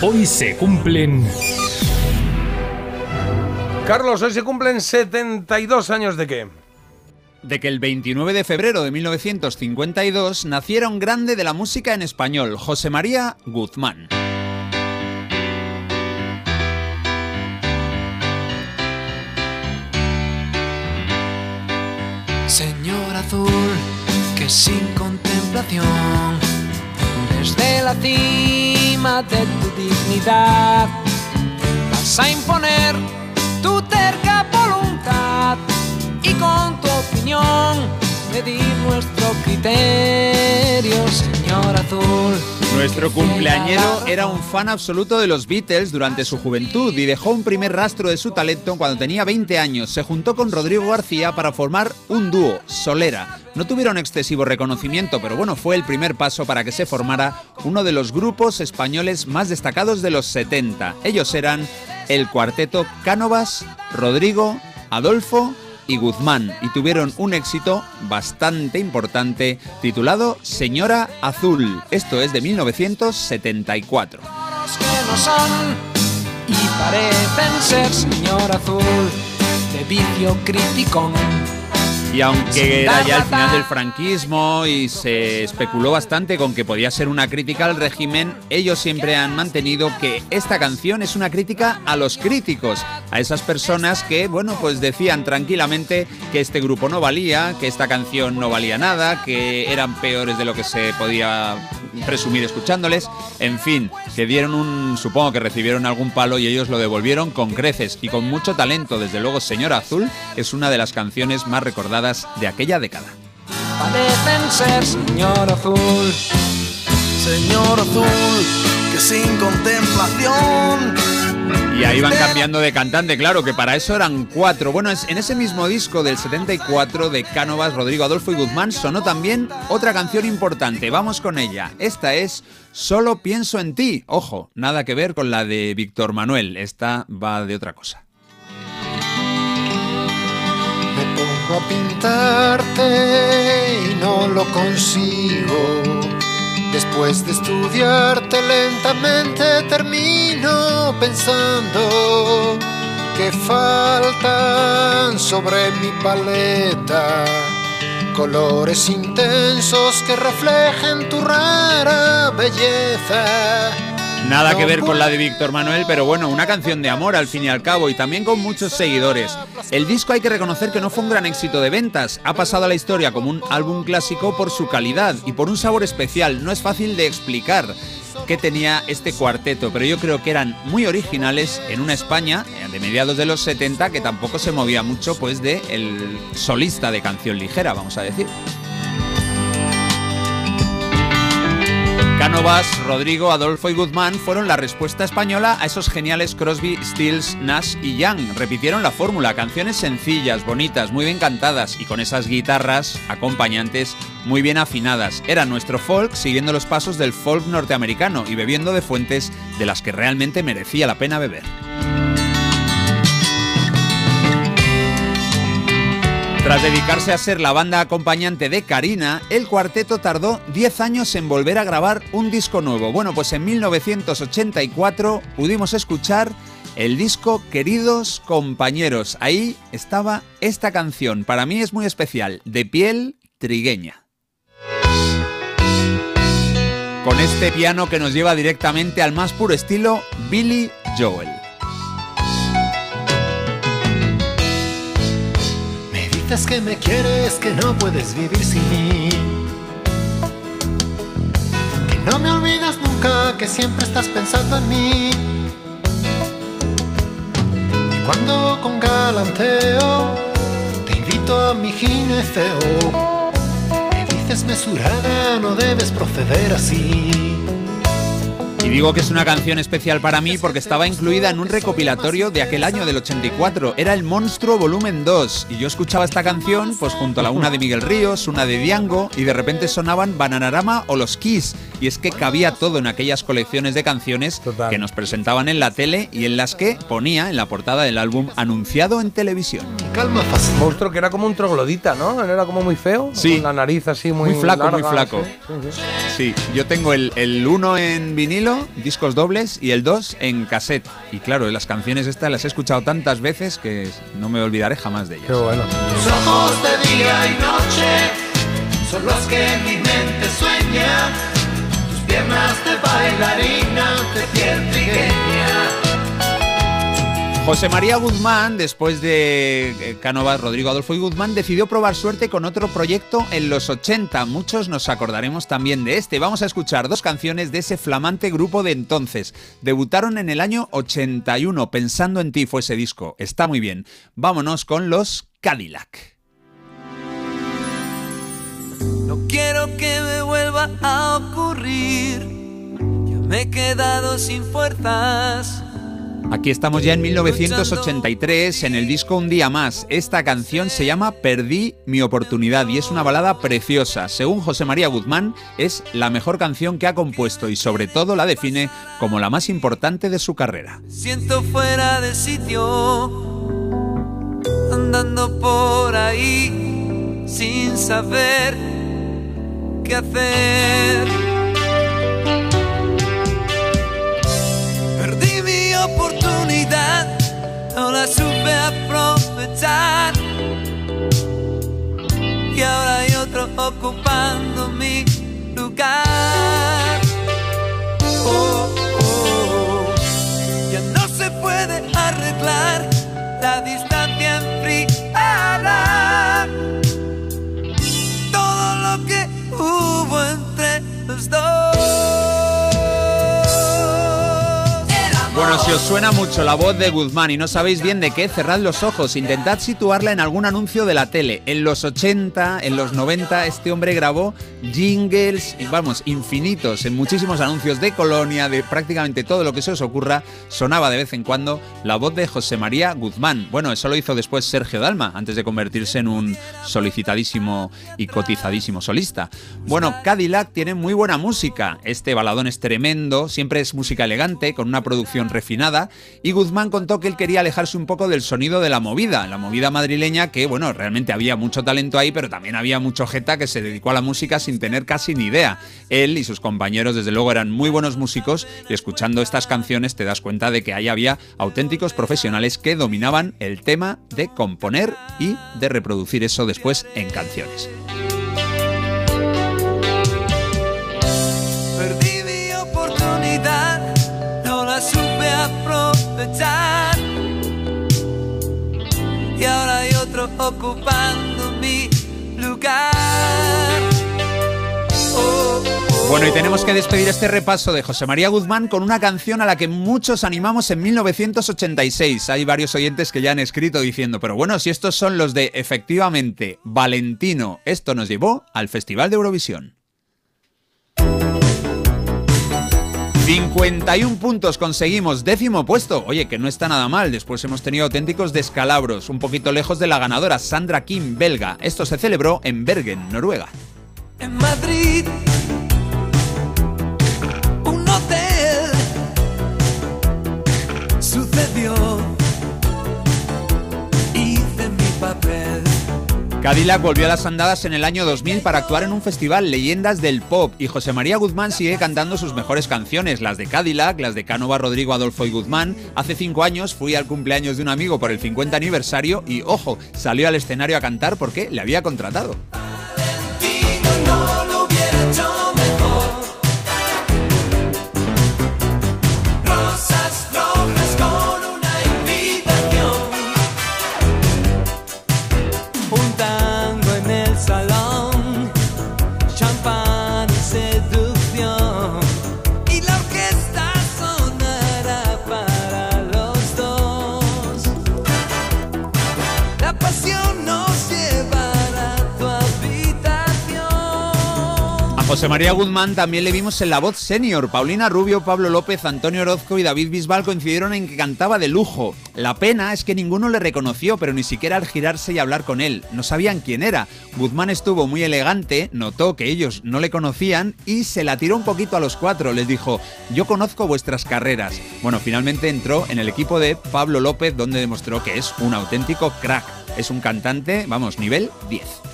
Hoy se cumplen... Carlos, hoy se cumplen 72 años de qué? de que el 29 de febrero de 1952 naciera un grande de la música en español, José María Guzmán. Señor azul, que sin contemplación, desde la de tu dignidad, vas a imponer tu terca voluntad y con tu opinión medir nuestro criterio, señor azul. Nuestro cumpleañero era un fan absoluto de los Beatles durante su juventud y dejó un primer rastro de su talento cuando tenía 20 años. Se juntó con Rodrigo García para formar un dúo, Solera. No tuvieron excesivo reconocimiento, pero bueno, fue el primer paso para que se formara uno de los grupos españoles más destacados de los 70. Ellos eran el cuarteto Cánovas, Rodrigo, Adolfo y Guzmán y tuvieron un éxito bastante importante titulado Señora Azul. Esto es de 1974. que no son y parecen ser señor azul de vicio criticón. Y aunque era ya el final del franquismo y se especuló bastante con que podía ser una crítica al régimen, ellos siempre han mantenido que esta canción es una crítica a los críticos, a esas personas que, bueno, pues decían tranquilamente que este grupo no valía, que esta canción no valía nada, que eran peores de lo que se podía presumir escuchándoles, en fin, que dieron un, supongo que recibieron algún palo y ellos lo devolvieron con creces y con mucho talento, desde luego Señor Azul es una de las canciones más recordadas de aquella década. Parecen ser señor azul, señor azul, que sin contemplación. Y ahí van cambiando de cantante, claro, que para eso eran cuatro. Bueno, en ese mismo disco del 74 de Cánovas, Rodrigo Adolfo y Guzmán sonó también otra canción importante. Vamos con ella. Esta es Solo pienso en ti. Ojo, nada que ver con la de Víctor Manuel. Esta va de otra cosa. a pintarte y no lo consigo. Después de estudiarte lentamente termino pensando que faltan sobre mi paleta colores intensos que reflejen tu rara belleza Nada que ver con la de Víctor Manuel, pero bueno, una canción de amor al fin y al cabo y también con muchos seguidores. El disco hay que reconocer que no fue un gran éxito de ventas, ha pasado a la historia como un álbum clásico por su calidad y por un sabor especial, no es fácil de explicar qué tenía este cuarteto, pero yo creo que eran muy originales en una España eh, de mediados de los 70 que tampoco se movía mucho pues de el solista de canción ligera, vamos a decir. Cánovas, Rodrigo, Adolfo y Guzmán fueron la respuesta española a esos geniales Crosby, Stills, Nash y Young. Repitieron la fórmula, canciones sencillas, bonitas, muy bien cantadas y con esas guitarras acompañantes muy bien afinadas. Era nuestro folk siguiendo los pasos del folk norteamericano y bebiendo de fuentes de las que realmente merecía la pena beber. Tras dedicarse a ser la banda acompañante de Karina, el cuarteto tardó 10 años en volver a grabar un disco nuevo. Bueno, pues en 1984 pudimos escuchar el disco Queridos Compañeros. Ahí estaba esta canción, para mí es muy especial, de piel trigueña. Con este piano que nos lleva directamente al más puro estilo Billy Joel. Dices que me quieres, que no puedes vivir sin mí. Que no me olvidas nunca, que siempre estás pensando en mí. Y cuando con galanteo te invito a mi gineceo, me dices mesurada, no debes proceder así. Y digo que es una canción especial para mí porque estaba incluida en un recopilatorio de aquel año del 84. Era El Monstruo Volumen 2. Y yo escuchaba esta canción pues junto a la una de Miguel Ríos, una de Diango y de repente sonaban Bananarama o Los Kiss. Y es que cabía todo en aquellas colecciones de canciones que nos presentaban en la tele y en las que ponía en la portada del álbum anunciado en televisión. Calma, Monstruo que era como un troglodita, ¿no? Era como muy feo. Sí. la nariz así muy, muy flaco, muy flaco. Sí, yo tengo el 1 en vinilo discos dobles, y el dos en cassette. Y claro, las canciones estas las he escuchado tantas veces que no me olvidaré jamás de ellas. Qué bueno. Tus ojos de día y noche son los que mi mente sueña. Piernas bailarina de. José María Guzmán, después de eh, Cánovas, Rodrigo Adolfo y Guzmán, decidió probar suerte con otro proyecto en los 80. Muchos nos acordaremos también de este. Vamos a escuchar dos canciones de ese flamante grupo de entonces. Debutaron en el año 81. Pensando en ti fue ese disco. Está muy bien. Vámonos con los Cadillac. No quiero que me vuelva a ocurrir. Ya me he quedado sin fuerzas. Aquí estamos ya en 1983 en el disco Un día más. Esta canción se llama Perdí mi oportunidad y es una balada preciosa. Según José María Guzmán, es la mejor canción que ha compuesto y sobre todo la define como la más importante de su carrera. Siento fuera de sitio, andando por ahí sin saber hacer. Perdí mi oportunidad, no la supe aprovechar. Y ahora hay otro ocupando mi lugar. Bueno, si os suena mucho la voz de Guzmán y no sabéis bien de qué, cerrad los ojos, intentad situarla en algún anuncio de la tele. En los 80, en los 90, este hombre grabó jingles, vamos, infinitos, en muchísimos anuncios de Colonia, de prácticamente todo lo que se os ocurra, sonaba de vez en cuando la voz de José María Guzmán. Bueno, eso lo hizo después Sergio Dalma, antes de convertirse en un solicitadísimo y cotizadísimo solista. Bueno, Cadillac tiene muy buena música, este baladón es tremendo, siempre es música elegante, con una producción refinada, y Guzmán contó que él quería alejarse un poco del sonido de la movida, la movida madrileña, que bueno, realmente había mucho talento ahí, pero también había mucho jeta que se dedicó a la música sin tener casi ni idea. Él y sus compañeros, desde luego, eran muy buenos músicos, y escuchando estas canciones te das cuenta de que ahí había auténticos profesionales que dominaban el tema de componer y de reproducir eso después en canciones. Ocupando mi lugar. Oh, oh. Bueno, y tenemos que despedir este repaso de José María Guzmán con una canción a la que muchos animamos en 1986. Hay varios oyentes que ya han escrito diciendo, pero bueno, si estos son los de efectivamente Valentino, esto nos llevó al Festival de Eurovisión. 51 puntos conseguimos, décimo puesto. Oye, que no está nada mal. Después hemos tenido auténticos descalabros, un poquito lejos de la ganadora, Sandra Kim, belga. Esto se celebró en Bergen, Noruega. En Madrid, un hotel sucedió. Cadillac volvió a las andadas en el año 2000 para actuar en un festival Leyendas del Pop y José María Guzmán sigue cantando sus mejores canciones, las de Cadillac, las de Cánova, Rodrigo, Adolfo y Guzmán. Hace cinco años fui al cumpleaños de un amigo por el 50 aniversario y, ojo, salió al escenario a cantar porque le había contratado. José María Guzmán también le vimos en la voz senior. Paulina Rubio, Pablo López, Antonio Orozco y David Bisbal coincidieron en que cantaba de lujo. La pena es que ninguno le reconoció, pero ni siquiera al girarse y hablar con él. No sabían quién era. Guzmán estuvo muy elegante, notó que ellos no le conocían y se la tiró un poquito a los cuatro. Les dijo, yo conozco vuestras carreras. Bueno, finalmente entró en el equipo de Pablo López, donde demostró que es un auténtico crack. Es un cantante, vamos, nivel 10.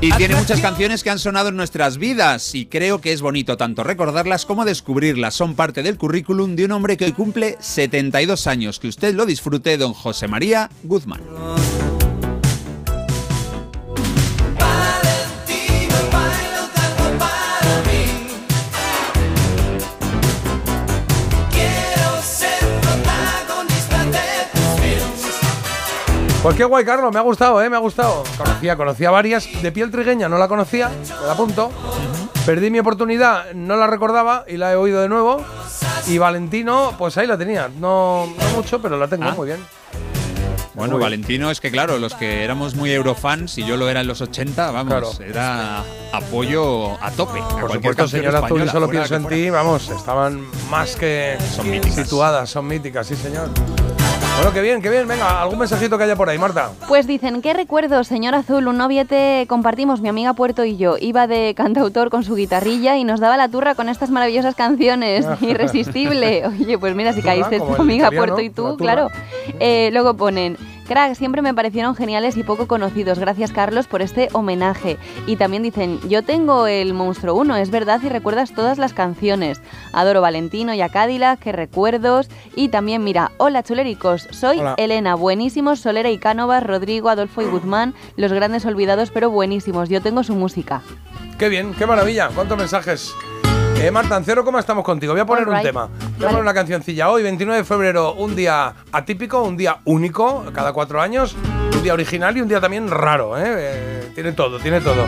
Y tiene muchas canciones que han sonado en nuestras vidas y creo que es bonito tanto recordarlas como descubrirlas. Son parte del currículum de un hombre que hoy cumple 72 años. Que usted lo disfrute, don José María Guzmán. Pues qué guay, Carlos, me ha gustado, ¿eh? Me ha gustado. Conocía, conocía varias. De piel trigueña no la conocía, me la apunto. Perdí mi oportunidad, no la recordaba y la he oído de nuevo. Y Valentino, pues ahí la tenía. No, no mucho, pero la tengo Ah. muy bien. Bueno, Muy bien. Valentino, es que claro, los que éramos muy eurofans y yo lo era en los 80, vamos, Claro. era apoyo a tope. a Por supuesto, señor Azul solo pienso en ti, vamos, estaban más que Son míticas. situadas, son míticas, sí, señor. Bueno, qué bien, qué bien. Venga, algún mensajito que haya por ahí, Marta. Pues dicen, ¿qué recuerdos, señor Azul? Un noviete compartimos, mi amiga Puerto y yo. Iba de cantautor con su guitarrilla y nos daba la turra con estas maravillosas canciones. Irresistible. Oye, pues mira, si caíste tu amiga Puerto y tú, claro. Eh, luego ponen, crack, siempre me parecieron geniales y poco conocidos. Gracias, Carlos, por este homenaje. Y también dicen, yo tengo el Monstruo 1, es verdad, y recuerdas todas las canciones. Adoro Valentino y a Cadillac, qué recuerdos. Y también, mira, hola chulericos, soy Hola. Elena, buenísimos, Solera y Cánovas, Rodrigo, Adolfo y Guzmán, los grandes olvidados, pero buenísimos. Yo tengo su música. Qué bien, qué maravilla. ¿Cuántos mensajes? Eh, Marta, en cero coma estamos contigo. Voy a poner un tema. Vale. una cancioncilla hoy, 29 de febrero, un día atípico, un día único, cada cuatro años, un día original y un día también raro. ¿eh? Eh, tiene todo, tiene todo.